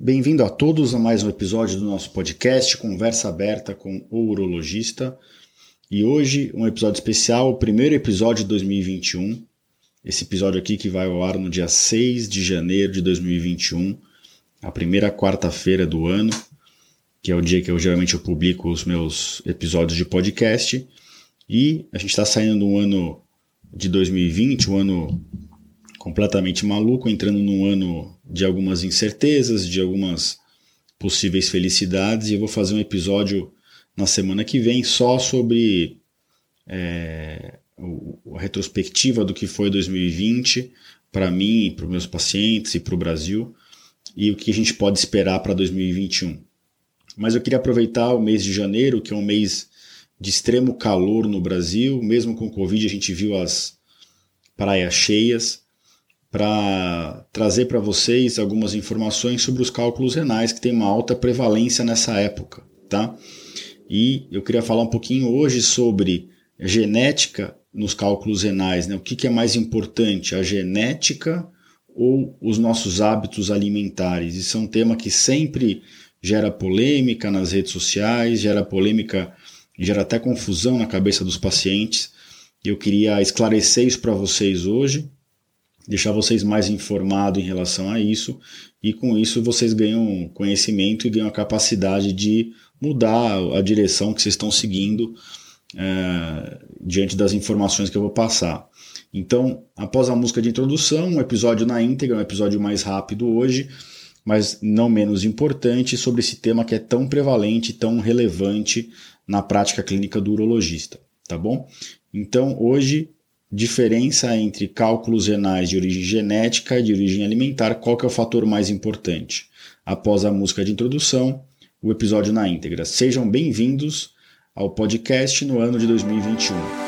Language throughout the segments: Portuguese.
Bem-vindo a todos a mais um episódio do nosso podcast Conversa Aberta com o Urologista. E hoje um episódio especial, o primeiro episódio de 2021. Esse episódio aqui que vai ao ar no dia 6 de janeiro de 2021, a primeira quarta-feira do ano, que é o dia que eu geralmente eu publico os meus episódios de podcast. E a gente está saindo do ano de 2020, um ano completamente maluco, entrando num ano de algumas incertezas, de algumas possíveis felicidades, e eu vou fazer um episódio na semana que vem só sobre é, a retrospectiva do que foi 2020 para mim, para os meus pacientes e para o Brasil, e o que a gente pode esperar para 2021. Mas eu queria aproveitar o mês de janeiro, que é um mês de extremo calor no Brasil, mesmo com Covid a gente viu as praias cheias, para trazer para vocês algumas informações sobre os cálculos renais que tem uma alta prevalência nessa época, tá? E eu queria falar um pouquinho hoje sobre genética nos cálculos renais, né? O que, que é mais importante, a genética ou os nossos hábitos alimentares? Isso é um tema que sempre gera polêmica nas redes sociais, gera polêmica, gera até confusão na cabeça dos pacientes. Eu queria esclarecer isso para vocês hoje deixar vocês mais informados em relação a isso e com isso vocês ganham conhecimento e ganham a capacidade de mudar a direção que vocês estão seguindo é, diante das informações que eu vou passar. Então, após a música de introdução, um episódio na íntegra, um episódio mais rápido hoje, mas não menos importante, sobre esse tema que é tão prevalente, tão relevante na prática clínica do urologista, tá bom? Então, hoje diferença entre cálculos renais de origem genética e de origem alimentar, qual que é o fator mais importante? Após a música de introdução, o episódio na íntegra. Sejam bem-vindos ao podcast no ano de 2021.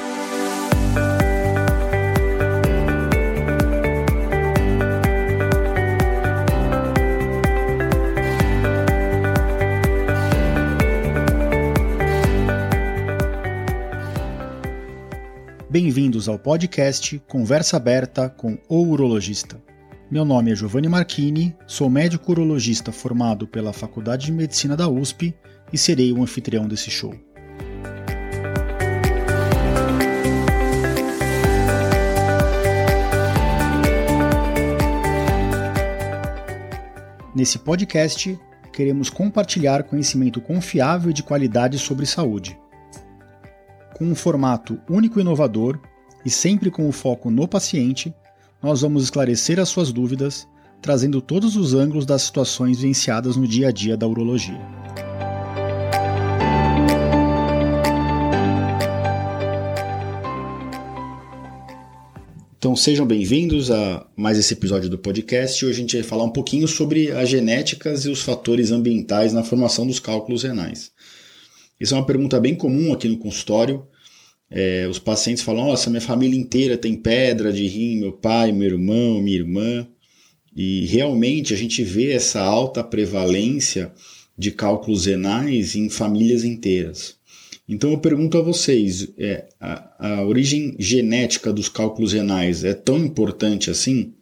Bem-vindos ao podcast Conversa Aberta com o Urologista. Meu nome é Giovanni Marchini, sou médico urologista formado pela Faculdade de Medicina da USP e serei o anfitrião desse show. Nesse podcast, queremos compartilhar conhecimento confiável e de qualidade sobre saúde com um formato único e inovador e sempre com o foco no paciente, nós vamos esclarecer as suas dúvidas, trazendo todos os ângulos das situações vivenciadas no dia a dia da urologia. Então sejam bem-vindos a mais esse episódio do podcast. Hoje a gente vai falar um pouquinho sobre as genéticas e os fatores ambientais na formação dos cálculos renais. Isso é uma pergunta bem comum aqui no consultório. É, os pacientes falam: Nossa, minha família inteira tem pedra de rim, meu pai, meu irmão, minha irmã. E realmente a gente vê essa alta prevalência de cálculos renais em famílias inteiras. Então eu pergunto a vocês: é, a, a origem genética dos cálculos renais é tão importante assim?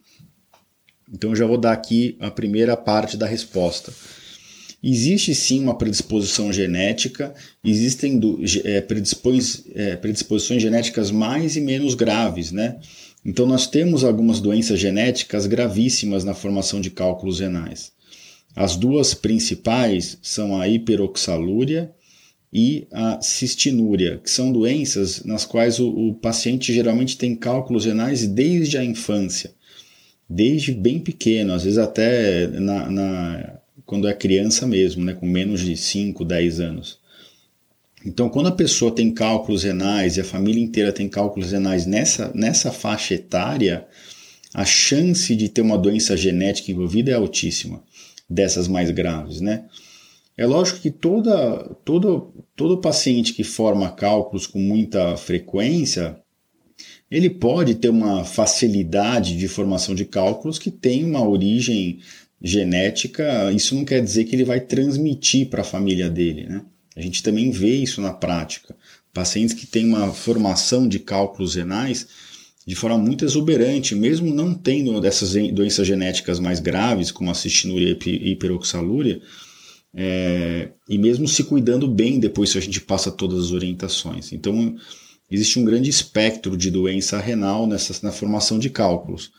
Então eu já vou dar aqui a primeira parte da resposta. Existe sim uma predisposição genética, existem do, é, predispões, é, predisposições genéticas mais e menos graves, né? Então nós temos algumas doenças genéticas gravíssimas na formação de cálculos renais. As duas principais são a hiperoxalúria e a cistinúria, que são doenças nas quais o, o paciente geralmente tem cálculos renais desde a infância, desde bem pequeno, às vezes até na, na quando é criança mesmo, né, com menos de 5, 10 anos. Então, quando a pessoa tem cálculos renais e a família inteira tem cálculos renais nessa, nessa faixa etária, a chance de ter uma doença genética envolvida é altíssima, dessas mais graves, né? É lógico que toda, todo, todo paciente que forma cálculos com muita frequência, ele pode ter uma facilidade de formação de cálculos que tem uma origem genética, isso não quer dizer que ele vai transmitir para a família dele. Né? A gente também vê isso na prática. Pacientes que têm uma formação de cálculos renais, de forma muito exuberante, mesmo não tendo dessas doenças genéticas mais graves, como a cistinúria e hiperoxalúria, é, e mesmo se cuidando bem depois que a gente passa todas as orientações. Então, existe um grande espectro de doença renal nessa, na formação de cálculos.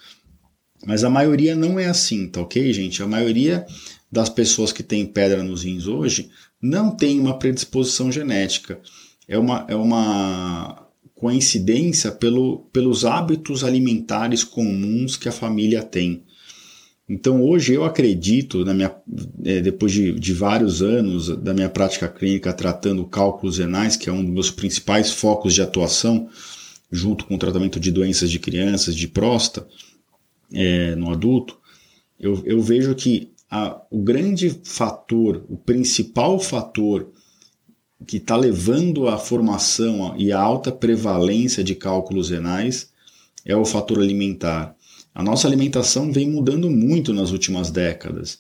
Mas a maioria não é assim, tá ok, gente? A maioria das pessoas que têm pedra nos rins hoje não tem uma predisposição genética. É uma, é uma coincidência pelo, pelos hábitos alimentares comuns que a família tem. Então hoje eu acredito, na minha, é, depois de, de, vários anos da minha prática clínica tratando cálculos renais, que é um dos meus principais focos de atuação, junto com o tratamento de doenças de crianças, de próstata, é, no adulto, eu, eu vejo que a, o grande fator, o principal fator que está levando à formação e à alta prevalência de cálculos renais é o fator alimentar. A nossa alimentação vem mudando muito nas últimas décadas.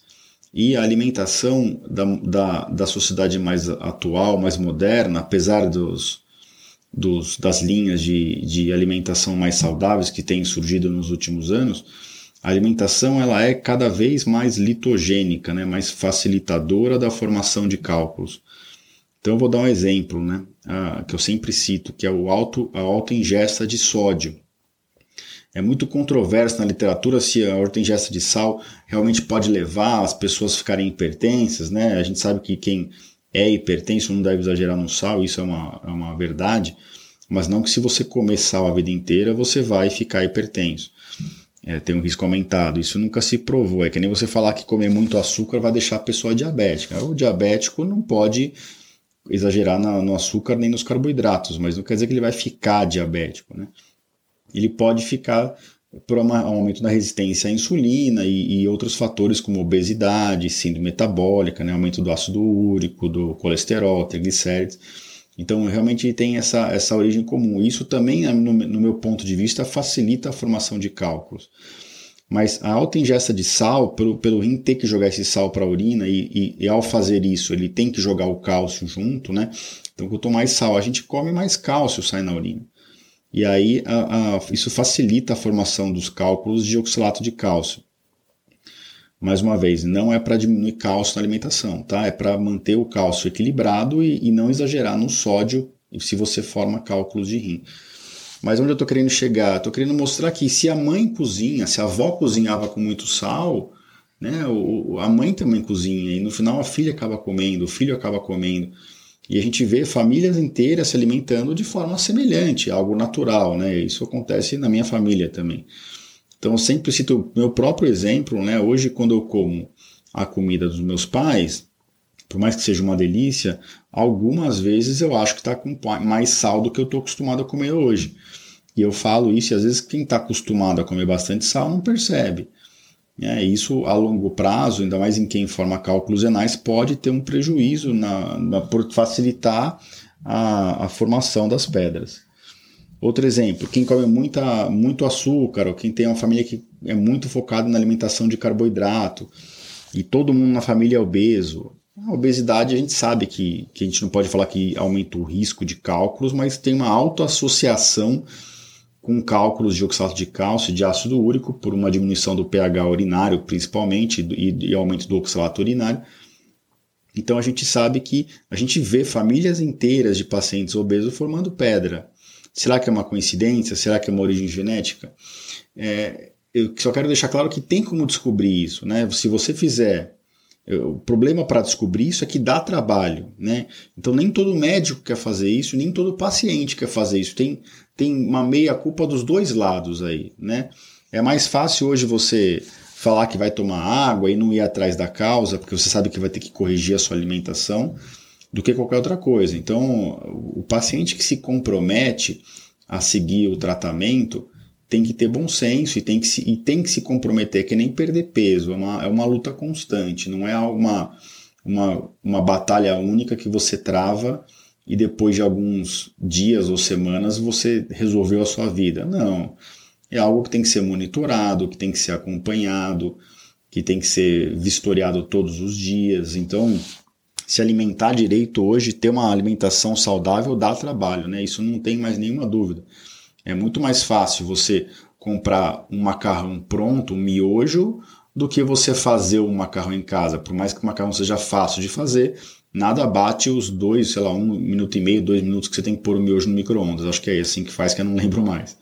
E a alimentação da, da, da sociedade mais atual, mais moderna, apesar dos, dos, das linhas de, de alimentação mais saudáveis que têm surgido nos últimos anos, a alimentação ela é cada vez mais litogênica, né, mais facilitadora da formação de cálculos. Então eu vou dar um exemplo, né, que eu sempre cito, que é o alto, a alta ingesta de sódio. É muito controverso na literatura se a alta ingesta de sal realmente pode levar as pessoas a ficarem hipertensas, né? A gente sabe que quem é hipertenso não deve exagerar no sal, isso é uma, é uma verdade, mas não que se você comer sal a vida inteira você vai ficar hipertenso. É, tem um risco aumentado. Isso nunca se provou. É que nem você falar que comer muito açúcar vai deixar a pessoa diabética. O diabético não pode exagerar no açúcar nem nos carboidratos, mas não quer dizer que ele vai ficar diabético. Né? Ele pode ficar por um aumento da resistência à insulina e, e, outros fatores como obesidade, síndrome metabólica, né? aumento do ácido úrico, do colesterol, triglicérides. Então, realmente tem essa, essa origem comum. Isso também, no, no meu ponto de vista, facilita a formação de cálculos. Mas a alta ingesta de sal, pelo, pelo rim ter que jogar esse sal para a urina, e, e, e, ao fazer isso, ele tem que jogar o cálcio junto, né? Então, quanto mais sal a gente come, mais cálcio sai na urina. E aí, a, a, isso facilita a formação dos cálculos de oxalato de cálcio mais uma vez, não é para diminuir cálcio na alimentação, tá? É para manter o cálcio equilibrado e, e, não exagerar no sódio se você forma cálculos de rim. Mas onde eu estou querendo chegar? Estou querendo mostrar que se a mãe cozinha, se a avó cozinhava com muito sal, né, o, a mãe também cozinha e no final a filha acaba comendo, o filho acaba comendo. E a gente vê famílias inteiras se alimentando de forma semelhante, algo natural, né? Isso acontece na minha família também. Então eu sempre cito meu próprio exemplo, né? Hoje quando eu como a comida dos meus pais, por mais que seja uma delícia, algumas vezes eu acho que está com mais sal do que eu estou acostumado a comer hoje. E eu falo isso e às vezes quem está acostumado a comer bastante sal não percebe. É, isso a longo prazo, ainda mais em quem forma cálculos renais, pode ter um prejuízo na, na por facilitar a, a formação das pedras. Outro exemplo, quem come muita, muito açúcar, ou quem tem uma família que é muito focada na alimentação de carboidrato, e todo mundo na família é obeso. A obesidade a gente sabe que, que a gente não pode falar que aumenta o risco de cálculos, mas tem uma alta associação com cálculos de oxalato de cálcio e de ácido úrico, por uma diminuição do pH urinário, principalmente, e, e aumento do oxalato urinário. Então a gente sabe que a gente vê famílias inteiras de pacientes obesos formando pedra. Será que é uma coincidência? Será que é uma origem genética? É, eu só quero deixar claro que tem como descobrir isso, né? Se você fizer o problema para descobrir isso é que dá trabalho, né? Então nem todo médico quer fazer isso, nem todo paciente quer fazer isso. Tem, tem uma meia culpa dos dois lados aí, né? É mais fácil hoje você falar que vai tomar água e não ir atrás da causa, porque você sabe que vai ter que corrigir a sua alimentação, do que qualquer outra coisa. Então, o paciente que se compromete a seguir o tratamento tem que ter bom senso e tem que se, e tem que se comprometer, que nem perder peso, é uma, é uma luta constante, não é uma, uma, uma batalha única que você trava e depois de alguns dias ou semanas você resolveu a sua vida. Não. É algo que tem que ser monitorado, que tem que ser acompanhado, que tem que ser vistoriado todos os dias. Então, se alimentar direito hoje, ter uma alimentação saudável dá trabalho, né? Isso não tem mais nenhuma dúvida. É muito mais fácil você comprar um macarrão pronto, um miojo, do que você fazer um macarrão em casa. Por mais que o macarrão seja fácil de fazer, nada bate os dois, sei lá, um minuto e meio, dois minutos que você tem que pôr o miojo no micro-ondas. Acho que é assim que faz, que eu não lembro mais.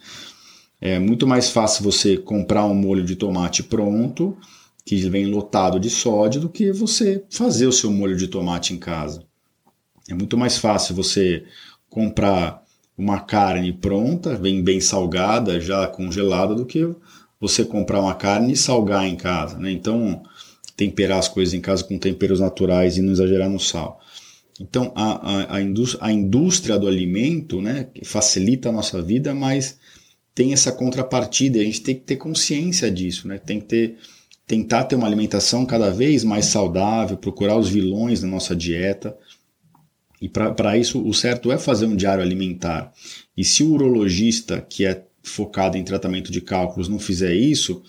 É muito mais fácil você comprar um molho de tomate pronto, que vem lotado de sódio, do que você fazer o seu molho de tomate em casa. É muito mais fácil você comprar uma carne pronta, vem bem salgada, já congelada, do que você comprar uma carne e salgar em casa. Né? Então, temperar as coisas em casa com temperos naturais e não exagerar no sal. Então, a, a, a, indústria, a indústria do alimento né, facilita a nossa vida, mas tem essa contrapartida e a gente tem que ter consciência disso, né? tem que ter, tentar ter uma alimentação cada vez mais saudável, procurar os vilões na nossa dieta. E para isso, o certo é fazer um diário alimentar. E se o urologista, que é focado em tratamento de cálculos, não fizer isso,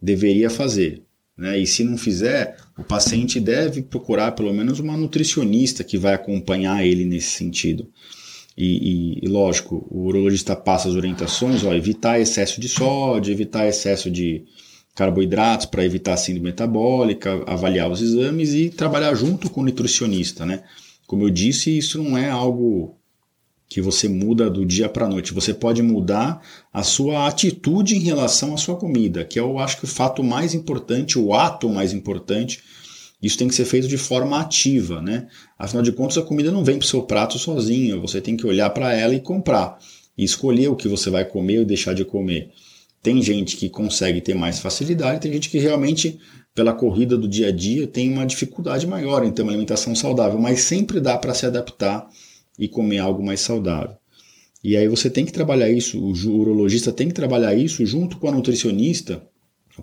deveria fazer. Né? E se não fizer, o paciente deve procurar pelo menos uma nutricionista que vai acompanhar ele nesse sentido. E, e, e lógico, o urologista passa as orientações, ó, evitar excesso de sódio, evitar excesso de carboidratos para evitar síndrome metabólica, avaliar os exames e trabalhar junto com o nutricionista, né? Como eu disse, isso não é algo que você muda do dia para a noite. Você pode mudar a sua atitude em relação à sua comida, que é, eu acho que o fato mais importante, o ato mais importante. Isso tem que ser feito de forma ativa, né? Afinal de contas, a comida não vem para o seu prato sozinha. Você tem que olhar para ela e comprar e escolher o que você vai comer ou deixar de comer. Tem gente que consegue ter mais facilidade, tem gente que realmente, pela corrida do dia a dia, tem uma dificuldade maior em ter uma alimentação saudável, mas sempre dá para se adaptar e comer algo mais saudável. E aí você tem que trabalhar isso, o urologista tem que trabalhar isso junto com a nutricionista,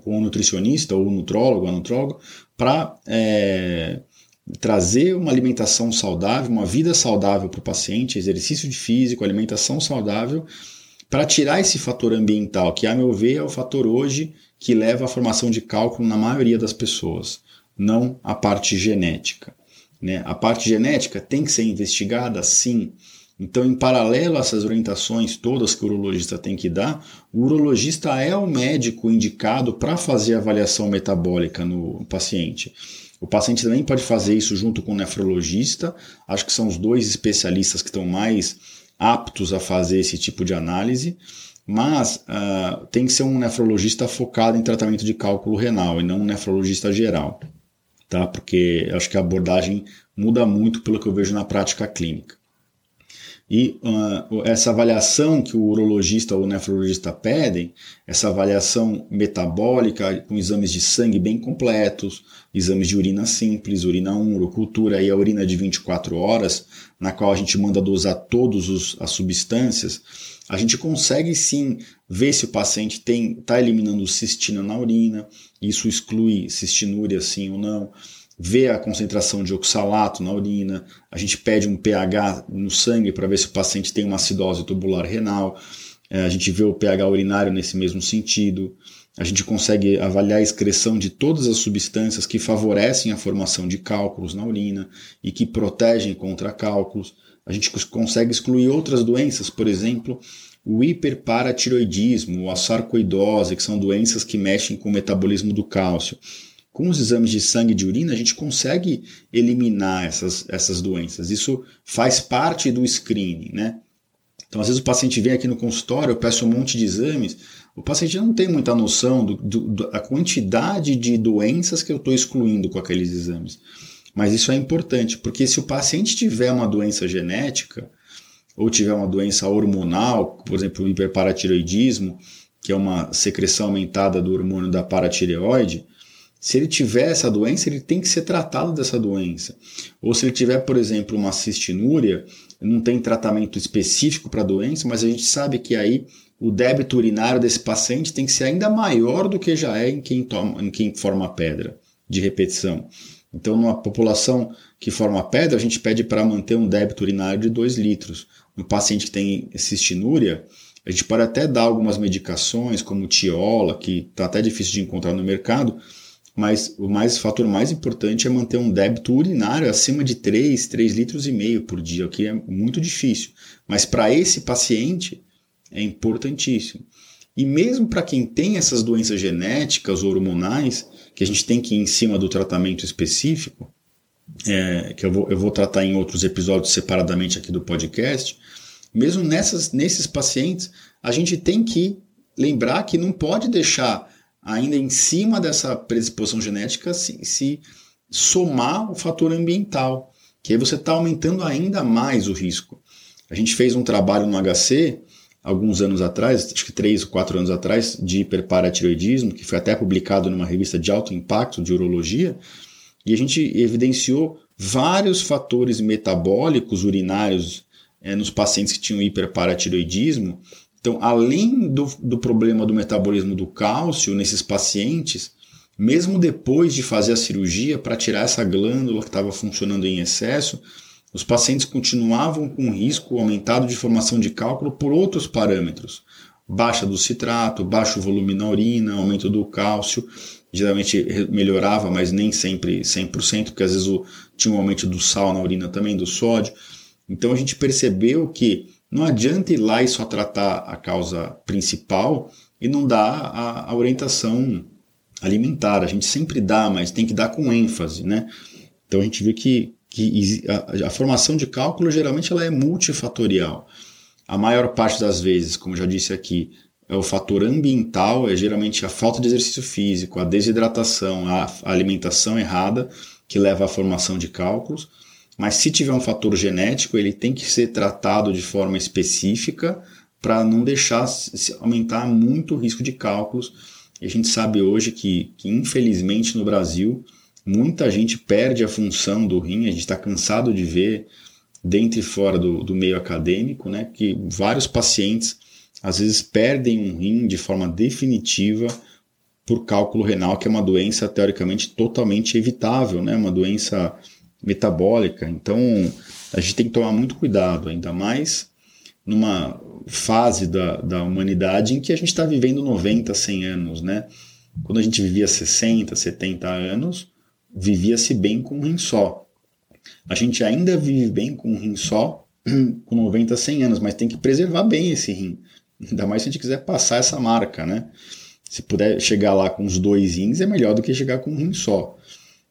com o nutricionista ou o nutrólogo, a nutróloga, para é, trazer uma alimentação saudável, uma vida saudável para o paciente, exercício de físico, alimentação saudável, para tirar esse fator ambiental, que a meu ver é o fator hoje que leva à formação de cálculo na maioria das pessoas, não a parte genética. Né? A parte genética tem que ser investigada, sim. Então, em paralelo a essas orientações todas que o urologista tem que dar, o urologista é o médico indicado para fazer avaliação metabólica no paciente. O paciente também pode fazer isso junto com o nefrologista. Acho que são os dois especialistas que estão mais aptos a fazer esse tipo de análise. Mas uh, tem que ser um nefrologista focado em tratamento de cálculo renal e não um nefrologista geral tá? Porque acho que a abordagem muda muito pelo que eu vejo na prática clínica. E uh, essa avaliação que o urologista ou nefrologista pedem, essa avaliação metabólica com exames de sangue bem completos, exames de urina simples, urina 1, urocultura e a urina de 24 horas, na qual a gente manda dosar todas as substâncias, a gente consegue sim ver se o paciente está eliminando cistina na urina, isso exclui cistinúria sim ou não vê a concentração de oxalato na urina, a gente pede um pH no sangue para ver se o paciente tem uma acidose tubular renal, é, a gente vê o pH urinário nesse mesmo sentido, a gente consegue avaliar a excreção de todas as substâncias que favorecem a formação de cálculos na urina e que protegem contra cálculos. A gente consegue excluir outras doenças, por exemplo, o hiperparatiroidismo, a sarcoidose, que são doenças que mexem com o metabolismo do cálcio com os exames de sangue e de urina, a gente consegue eliminar essas, essas doenças. Isso faz parte do screening, né? Então, às vezes o paciente vem aqui no consultório, eu peço um monte de exames, o paciente não tem muita noção do, do, da quantidade de doenças que eu estou excluindo com aqueles exames. Mas isso é importante, porque se o paciente tiver uma doença genética, ou tiver uma doença hormonal, por exemplo, o hiperparatiroidismo, que é uma secreção aumentada do hormônio da paratireoide, se ele tiver essa doença, ele tem que ser tratado dessa doença. Ou se ele tiver, por exemplo, uma cistinúria, não tem tratamento específico para a doença, mas a gente sabe que aí o débito urinário desse paciente tem que ser ainda maior do que já é em quem, toma, em quem forma pedra de repetição. Então, numa população que forma pedra, a gente pede para manter um débito urinário de 2 litros. No paciente que tem cistinúria, a gente pode até dar algumas medicações, como tiola, que está até difícil de encontrar no mercado, mas o mais o fator mais importante é manter um débito urinário acima de 3, 3 litros e meio por dia, o que é muito difícil. Mas para esse paciente é importantíssimo. E mesmo para quem tem essas doenças genéticas hormonais, que a gente tem que ir em cima do tratamento específico, é, que eu vou, eu vou tratar em outros episódios separadamente aqui do podcast, mesmo nessas, nesses pacientes, a gente tem que lembrar que não pode deixar ainda em cima dessa predisposição genética se, se somar o fator ambiental, que aí você está aumentando ainda mais o risco. A gente fez um trabalho no HC alguns anos atrás, acho que três ou quatro anos atrás, de hiperparatiroidismo, que foi até publicado numa revista de alto impacto de urologia, e a gente evidenciou vários fatores metabólicos urinários é, nos pacientes que tinham hiperparatiroidismo. Então, além do, do problema do metabolismo do cálcio nesses pacientes, mesmo depois de fazer a cirurgia para tirar essa glândula que estava funcionando em excesso, os pacientes continuavam com risco aumentado de formação de cálculo por outros parâmetros. Baixa do citrato, baixo volume na urina, aumento do cálcio. Geralmente melhorava, mas nem sempre 100%, porque às vezes o, tinha um aumento do sal na urina também, do sódio. Então a gente percebeu que não adianta ir lá e só tratar a causa principal e não dar a, a orientação alimentar. A gente sempre dá, mas tem que dar com ênfase, né? Então a gente viu que que a, a, formação de cálculo geralmente ela é multifatorial. A maior parte das vezes, como já disse aqui, é o fator ambiental, é geralmente a falta de exercício físico, a desidratação, a alimentação errada que leva à formação de cálculos. Mas se tiver um fator genético, ele tem que ser tratado de forma específica para não deixar aumentar muito o risco de cálculos. E a gente sabe hoje que, que infelizmente no Brasil Muita gente perde a função do rim, a gente está cansado de ver dentro e fora do, do meio acadêmico, né, que vários pacientes às vezes perdem um rim de forma definitiva por cálculo renal, que é uma doença teoricamente totalmente evitável, né, uma doença metabólica. Então a gente tem que tomar muito cuidado, ainda mais numa fase da, da humanidade em que a gente está vivendo 90, 100 anos, né? Quando a gente vivia 60, 70 anos, vivia-se bem com um rim só. A gente ainda vive bem com um rim só com 90, 100 anos, mas tem que preservar bem esse rim. Ainda mais se a gente quiser passar essa marca, né? Se puder chegar lá com os dois rins, é melhor do que chegar com um rim só.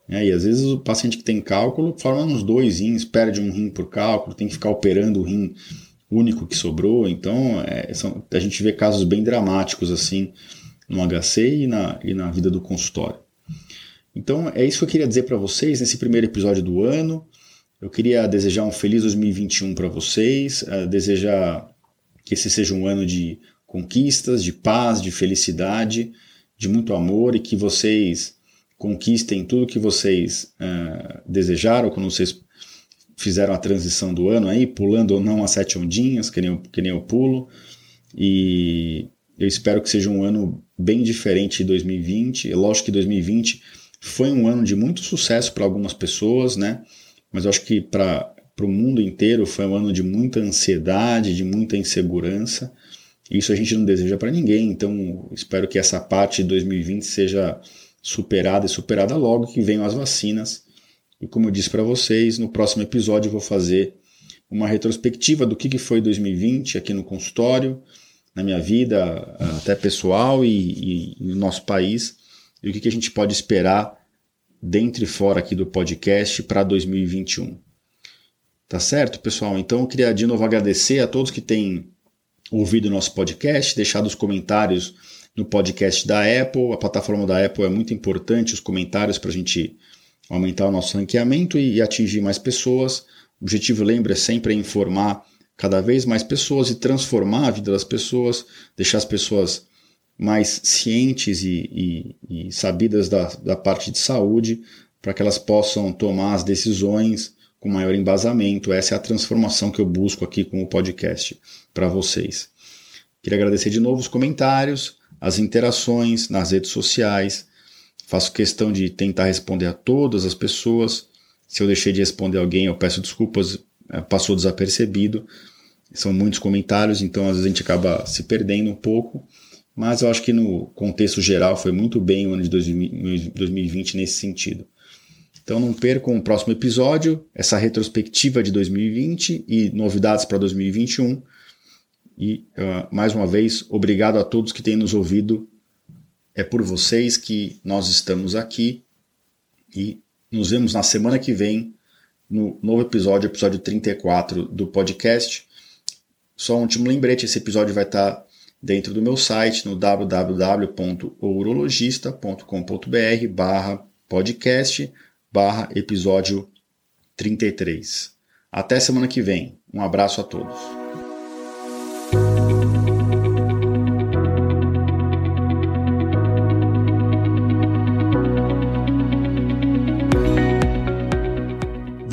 É, e às vezes o paciente que tem cálculo forma uns dois rins, perde um rim por cálculo, tem que ficar operando o rim único que sobrou. Então é, são, a gente vê casos bem dramáticos assim no HC e na, e na vida do consultório. Então é isso que eu queria dizer para vocês nesse primeiro episódio do ano. Eu queria desejar um feliz 2021 para vocês, uh, desejar que esse seja um ano de conquistas, de paz, de felicidade, de muito amor e que vocês conquistem tudo que vocês uh, desejaram quando vocês fizeram a transição do ano aí, pulando ou não as sete ondinhas, que nem, eu, que nem eu pulo. E eu espero que seja um ano bem diferente de 2020. É lógico que 2020 foi um ano de muito sucesso para algumas pessoas, né? Mas eu acho que para o mundo inteiro foi um ano de muita ansiedade, de muita insegurança. Isso a gente não deseja para ninguém. Então, espero que essa parte de 2020 seja superada e superada logo que venham as vacinas. E como eu disse para vocês, no próximo episódio eu vou fazer uma retrospectiva do que, foi 2020 aqui no consultório, na minha vida, até pessoal e, e, e no nosso país e o que, que a gente pode esperar dentro e fora aqui do podcast para 2021. Tá certo, pessoal? Então eu queria de novo agradecer a todos que têm ouvido o nosso podcast, deixado os comentários no podcast da Apple. A plataforma da Apple é muito importante, os comentários para a gente aumentar o nosso ranqueamento e, atingir mais pessoas. O objetivo, lembra, é sempre informar cada vez mais pessoas e transformar a vida das pessoas, deixar as pessoas mais cientes e, e, e sabidas da, da parte de saúde para que elas possam tomar as decisões com maior embasamento. Essa é a transformação que eu busco aqui com o podcast para vocês. Queria agradecer de novo os comentários, as interações nas redes sociais. Faço questão de tentar responder a todas as pessoas. Se eu deixei de responder alguém, eu peço desculpas, é, passou desapercebido. São muitos comentários, então às vezes a gente acaba se perdendo um pouco mas eu acho que no contexto geral foi muito bem o ano de 2020 nesse sentido. Então não percam o próximo episódio, essa retrospectiva de 2020 e novidades para 2021. E, uh, mais uma vez, obrigado a todos que têm nos ouvido. É por vocês que nós estamos aqui. E nos vemos na semana que vem no novo episódio, episódio 34 do podcast. Só um último lembrete: esse episódio vai estar dentro do meu site no www.ourologista.com.br barra podcast barra episódio 33. Até semana que vem. Um abraço a todos.